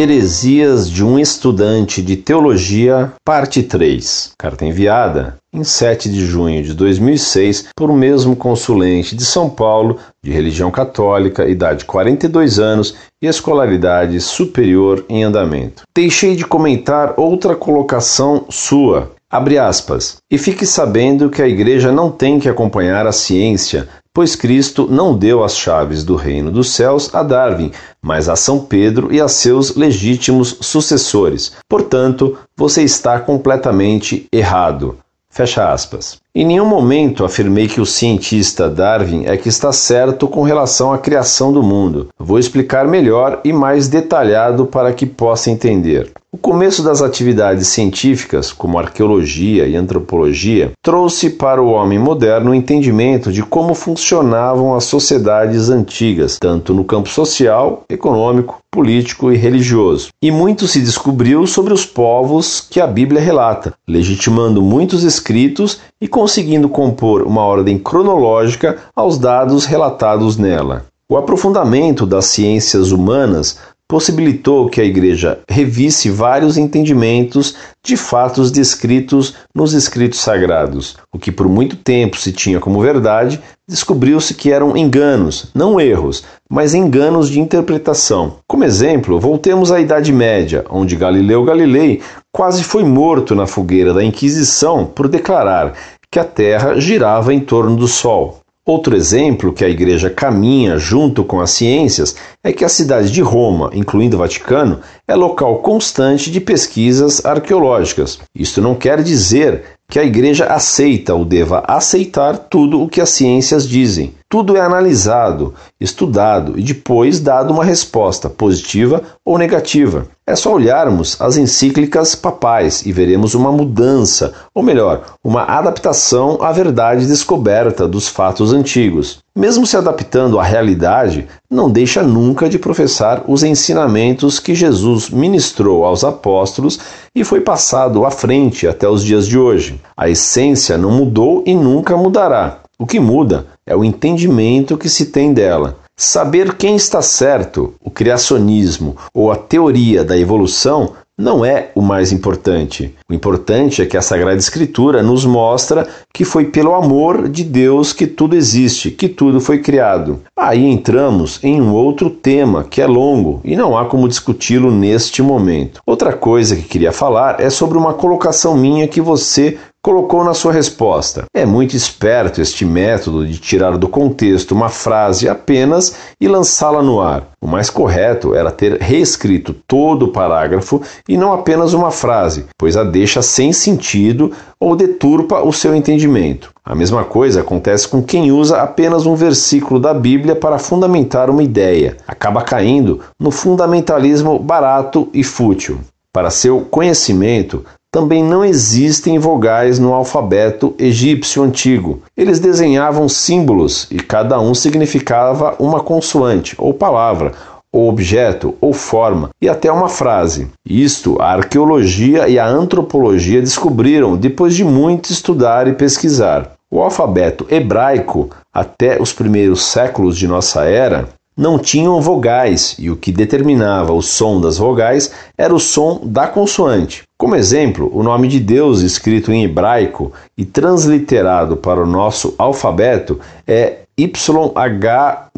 Heresias de um estudante de teologia, parte 3. Carta enviada em 7 de junho de 2006 por o mesmo consulente de São Paulo, de religião católica, idade 42 anos e escolaridade superior em andamento. Deixei de comentar outra colocação sua. Abre aspas. E fique sabendo que a igreja não tem que acompanhar a ciência, pois Cristo não deu as chaves do reino dos céus a Darwin, mas a São Pedro e a seus legítimos sucessores. Portanto, você está completamente errado. Fecha aspas. Em nenhum momento afirmei que o cientista Darwin é que está certo com relação à criação do mundo. Vou explicar melhor e mais detalhado para que possa entender. O começo das atividades científicas, como arqueologia e antropologia, trouxe para o homem moderno o entendimento de como funcionavam as sociedades antigas, tanto no campo social, econômico, político e religioso. E muito se descobriu sobre os povos que a Bíblia relata, legitimando muitos escritos e conseguindo compor uma ordem cronológica aos dados relatados nela. O aprofundamento das ciências humanas possibilitou que a Igreja revisse vários entendimentos de fatos descritos nos escritos sagrados. O que por muito tempo se tinha como verdade, descobriu-se que eram enganos, não erros, mas enganos de interpretação. Como exemplo, voltemos à Idade Média, onde Galileu Galilei quase foi morto na fogueira da Inquisição por declarar que a Terra girava em torno do Sol. Outro exemplo que a Igreja caminha junto com as ciências é que a cidade de Roma, incluindo o Vaticano, é local constante de pesquisas arqueológicas. Isto não quer dizer que a Igreja aceita ou deva aceitar tudo o que as ciências dizem. Tudo é analisado, estudado e depois dado uma resposta positiva ou negativa. É só olharmos as encíclicas papais e veremos uma mudança, ou melhor, uma adaptação à verdade descoberta dos fatos antigos. Mesmo se adaptando à realidade, não deixa nunca de professar os ensinamentos que Jesus ministrou aos apóstolos e foi passado à frente até os dias de hoje. A essência não mudou e nunca mudará. O que muda é o entendimento que se tem dela. Saber quem está certo, o criacionismo ou a teoria da evolução, não é o mais importante. O importante é que a Sagrada Escritura nos mostra que foi pelo amor de Deus que tudo existe, que tudo foi criado. Aí entramos em um outro tema que é longo e não há como discuti-lo neste momento. Outra coisa que queria falar é sobre uma colocação minha que você colocou na sua resposta. É muito esperto este método de tirar do contexto uma frase apenas e lançá-la no ar. O mais correto era ter reescrito todo o parágrafo e não apenas uma frase, pois a deixa sem sentido ou deturpa o seu entendimento. A mesma coisa acontece com quem usa apenas um versículo da Bíblia para fundamentar uma ideia. Acaba caindo no fundamentalismo barato e fútil. Para seu conhecimento, também não existem vogais no alfabeto egípcio antigo. Eles desenhavam símbolos e cada um significava uma consoante ou palavra, ou objeto, ou forma, e até uma frase. Isto a arqueologia e a antropologia descobriram depois de muito estudar e pesquisar. O alfabeto hebraico, até os primeiros séculos de nossa era, não tinham vogais e o que determinava o som das vogais era o som da consoante. Como exemplo, o nome de Deus escrito em hebraico e transliterado para o nosso alfabeto é YHWH.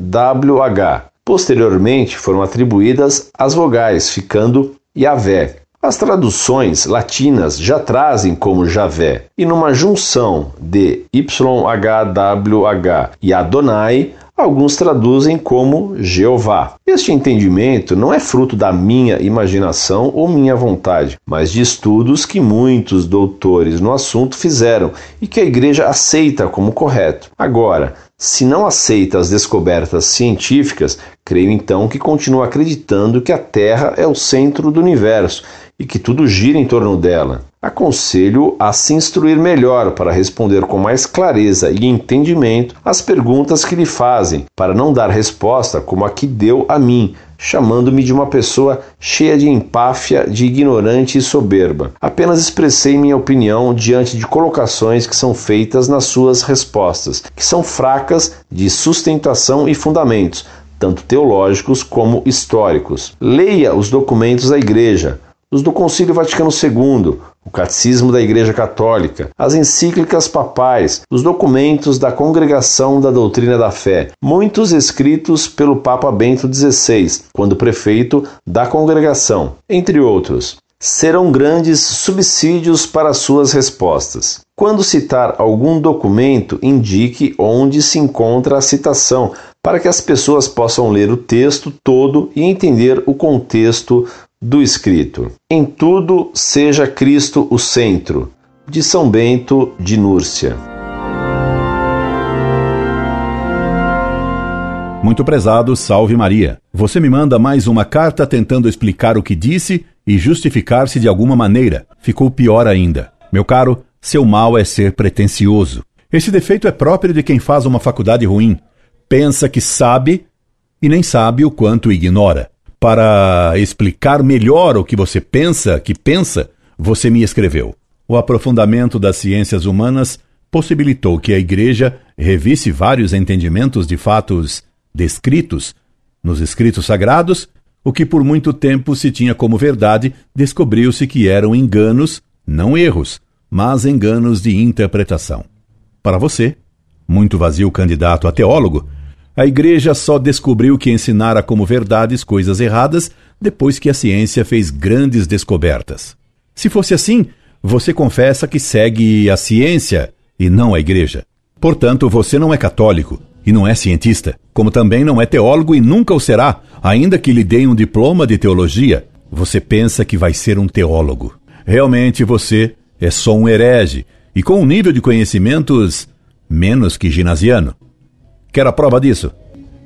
Posteriormente foram atribuídas as vogais, ficando Yahvé. As traduções latinas já trazem como Javé, e numa junção de YHWH e Adonai, Alguns traduzem como Jeová. Este entendimento não é fruto da minha imaginação ou minha vontade, mas de estudos que muitos doutores no assunto fizeram e que a igreja aceita como correto. Agora, se não aceita as descobertas científicas, creio então que continua acreditando que a Terra é o centro do universo e que tudo gira em torno dela. Aconselho a se instruir melhor para responder com mais clareza e entendimento as perguntas que lhe fazem, para não dar resposta como a que deu a mim, chamando-me de uma pessoa cheia de empáfia, de ignorante e soberba. Apenas expressei minha opinião diante de colocações que são feitas nas suas respostas, que são fracas de sustentação e fundamentos tanto teológicos como históricos. Leia os documentos da Igreja, os do Concílio Vaticano II, o Catecismo da Igreja Católica, as encíclicas papais, os documentos da Congregação da Doutrina da Fé, muitos escritos pelo Papa Bento XVI, quando prefeito da congregação, entre outros. Serão grandes subsídios para suas respostas. Quando citar algum documento, indique onde se encontra a citação, para que as pessoas possam ler o texto todo e entender o contexto do escrito. Em tudo seja Cristo o centro. De São Bento de Núrcia. Muito prezado, salve Maria. Você me manda mais uma carta tentando explicar o que disse e justificar-se de alguma maneira. Ficou pior ainda. Meu caro, seu mal é ser pretensioso. Esse defeito é próprio de quem faz uma faculdade ruim. Pensa que sabe e nem sabe o quanto ignora. Para explicar melhor o que você pensa que pensa, você me escreveu. O aprofundamento das ciências humanas possibilitou que a Igreja revisse vários entendimentos de fatos descritos nos escritos sagrados, o que por muito tempo se tinha como verdade, descobriu-se que eram enganos, não erros, mas enganos de interpretação. Para você, muito vazio candidato a teólogo, a Igreja só descobriu que ensinara como verdades coisas erradas depois que a ciência fez grandes descobertas. Se fosse assim, você confessa que segue a ciência e não a Igreja. Portanto, você não é católico e não é cientista, como também não é teólogo e nunca o será, ainda que lhe deem um diploma de teologia. Você pensa que vai ser um teólogo. Realmente você é só um herege e com um nível de conhecimentos menos que ginasiano. Quer a prova disso?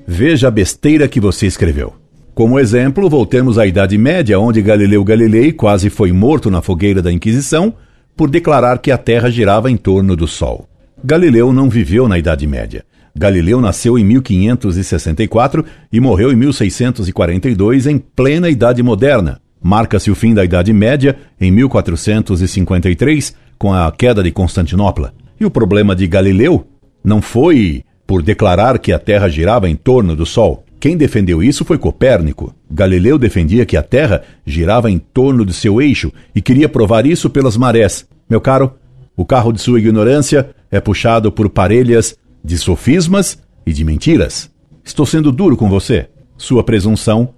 Veja a besteira que você escreveu. Como exemplo, voltemos à Idade Média, onde Galileu Galilei quase foi morto na fogueira da Inquisição por declarar que a Terra girava em torno do Sol. Galileu não viveu na Idade Média. Galileu nasceu em 1564 e morreu em 1642, em plena Idade Moderna. Marca-se o fim da Idade Média em 1453, com a queda de Constantinopla. E o problema de Galileu não foi por declarar que a Terra girava em torno do Sol. Quem defendeu isso foi Copérnico. Galileu defendia que a Terra girava em torno de seu eixo e queria provar isso pelas marés. Meu caro, o carro de sua ignorância é puxado por parelhas de sofismas e de mentiras. Estou sendo duro com você. Sua presunção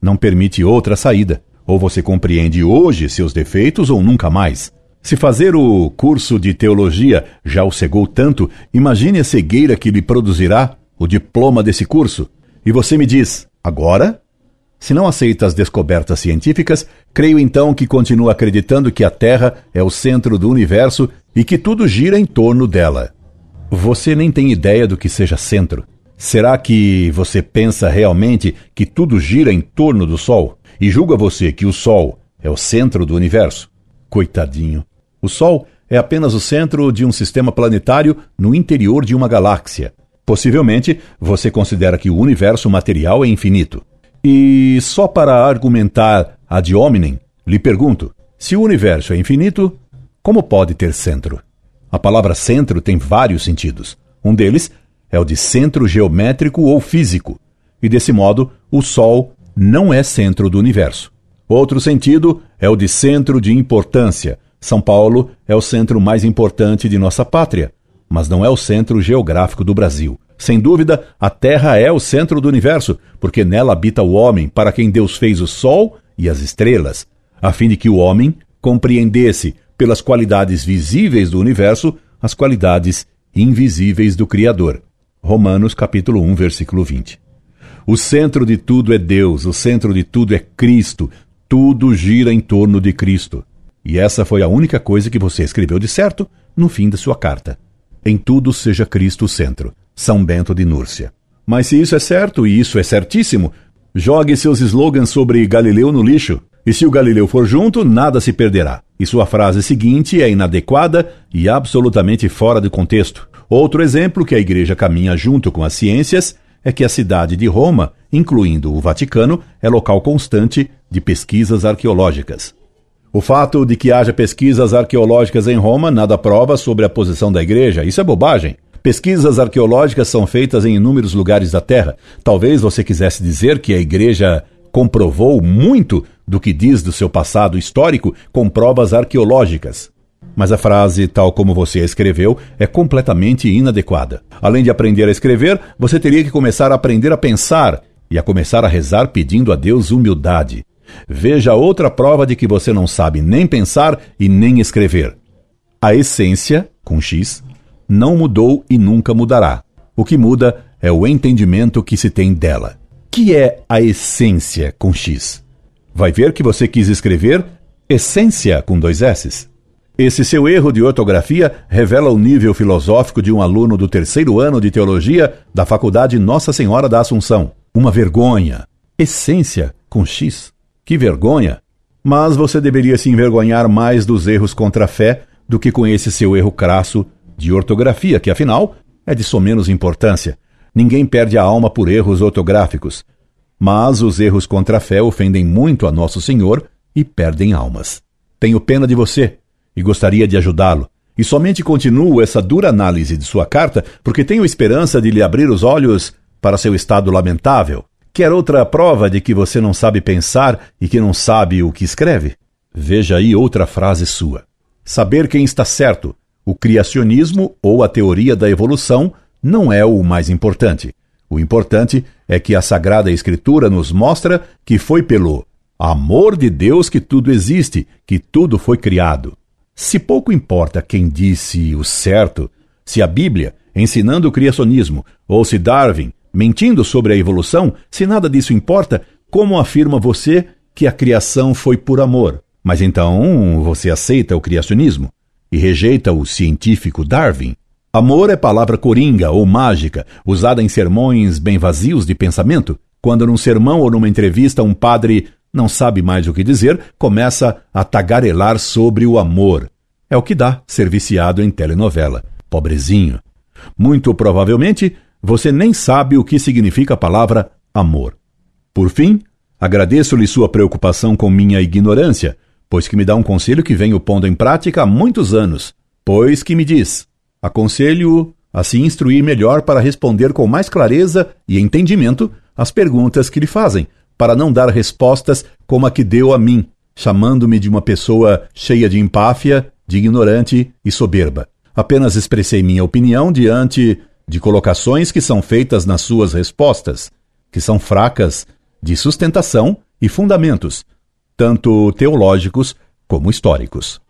não permite outra saída. Ou você compreende hoje seus defeitos ou nunca mais. Se fazer o curso de teologia já o cegou tanto, imagine a cegueira que lhe produzirá o diploma desse curso. E você me diz, agora? Se não aceita as descobertas científicas, creio então que continua acreditando que a Terra é o centro do universo e que tudo gira em torno dela. Você nem tem ideia do que seja centro. Será que você pensa realmente que tudo gira em torno do Sol? E julga você que o Sol é o centro do universo? Coitadinho. O Sol é apenas o centro de um sistema planetário no interior de uma galáxia. Possivelmente, você considera que o universo material é infinito. E só para argumentar ad hominem, lhe pergunto: se o universo é infinito, como pode ter centro? A palavra centro tem vários sentidos. Um deles é o de centro geométrico ou físico, e desse modo, o Sol não é centro do universo. Outro sentido é o de centro de importância, são Paulo é o centro mais importante de nossa pátria, mas não é o centro geográfico do Brasil. Sem dúvida, a Terra é o centro do universo, porque nela habita o homem, para quem Deus fez o Sol e as estrelas, a fim de que o homem compreendesse, pelas qualidades visíveis do universo, as qualidades invisíveis do Criador. Romanos capítulo 1, versículo 20. O centro de tudo é Deus, o centro de tudo é Cristo, tudo gira em torno de Cristo. E essa foi a única coisa que você escreveu de certo no fim da sua carta. Em tudo seja Cristo o centro. São Bento de Núrcia. Mas se isso é certo, e isso é certíssimo, jogue seus slogans sobre Galileu no lixo. E se o Galileu for junto, nada se perderá. E sua frase seguinte é inadequada e absolutamente fora de contexto. Outro exemplo que a Igreja caminha junto com as ciências é que a cidade de Roma, incluindo o Vaticano, é local constante de pesquisas arqueológicas. O fato de que haja pesquisas arqueológicas em Roma nada prova sobre a posição da igreja. Isso é bobagem. Pesquisas arqueológicas são feitas em inúmeros lugares da Terra. Talvez você quisesse dizer que a igreja comprovou muito do que diz do seu passado histórico com provas arqueológicas. Mas a frase, tal como você a escreveu, é completamente inadequada. Além de aprender a escrever, você teria que começar a aprender a pensar e a começar a rezar pedindo a Deus humildade. Veja outra prova de que você não sabe nem pensar e nem escrever. A essência, com X, não mudou e nunca mudará. O que muda é o entendimento que se tem dela. Que é a essência com X? Vai ver que você quis escrever essência com dois S's. Esse seu erro de ortografia revela o nível filosófico de um aluno do terceiro ano de teologia da Faculdade Nossa Senhora da Assunção. Uma vergonha. Essência com X. Que vergonha! Mas você deveria se envergonhar mais dos erros contra a fé do que com esse seu erro crasso de ortografia, que afinal é de somenos importância. Ninguém perde a alma por erros ortográficos. Mas os erros contra a fé ofendem muito a Nosso Senhor e perdem almas. Tenho pena de você e gostaria de ajudá-lo. E somente continuo essa dura análise de sua carta porque tenho esperança de lhe abrir os olhos para seu estado lamentável Quer outra prova de que você não sabe pensar e que não sabe o que escreve? Veja aí outra frase sua. Saber quem está certo, o criacionismo ou a teoria da evolução, não é o mais importante. O importante é que a Sagrada Escritura nos mostra que foi pelo amor de Deus que tudo existe, que tudo foi criado. Se pouco importa quem disse o certo, se a Bíblia, ensinando o criacionismo, ou se Darwin, Mentindo sobre a evolução, se nada disso importa, como afirma você que a criação foi por amor? Mas então você aceita o criacionismo e rejeita o científico Darwin? Amor é palavra coringa ou mágica, usada em sermões bem vazios de pensamento. Quando num sermão ou numa entrevista um padre não sabe mais o que dizer, começa a tagarelar sobre o amor. É o que dá ser viciado em telenovela. Pobrezinho. Muito provavelmente você nem sabe o que significa a palavra amor. Por fim, agradeço-lhe sua preocupação com minha ignorância, pois que me dá um conselho que venho pondo em prática há muitos anos, pois que me diz: aconselho-o a se instruir melhor para responder com mais clareza e entendimento as perguntas que lhe fazem, para não dar respostas como a que deu a mim, chamando-me de uma pessoa cheia de empáfia, de ignorante e soberba. Apenas expressei minha opinião diante de colocações que são feitas nas suas respostas, que são fracas de sustentação e fundamentos, tanto teológicos como históricos.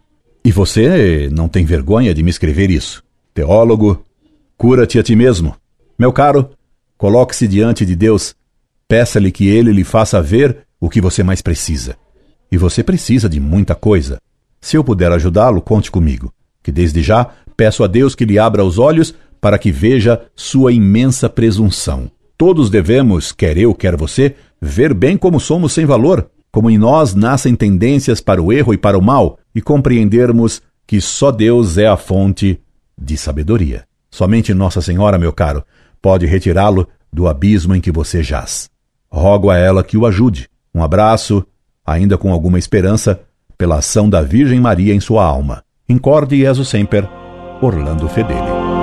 E você não tem vergonha de me escrever isso. Teólogo, cura-te a ti mesmo. Meu caro, coloque-se diante de Deus, peça-lhe que ele lhe faça ver o que você mais precisa. E você precisa de muita coisa. Se eu puder ajudá-lo, conte comigo, que desde já peço a Deus que lhe abra os olhos para que veja sua imensa presunção. Todos devemos, quer eu, quer você, ver bem como somos sem valor, como em nós nascem tendências para o erro e para o mal, e compreendermos que só Deus é a fonte de sabedoria. Somente Nossa Senhora, meu caro, pode retirá-lo do abismo em que você jaz. Rogo a ela que o ajude. Um abraço, ainda com alguma esperança, pela ação da Virgem Maria em sua alma. Incorde Jesus Semper, Orlando Fedeli.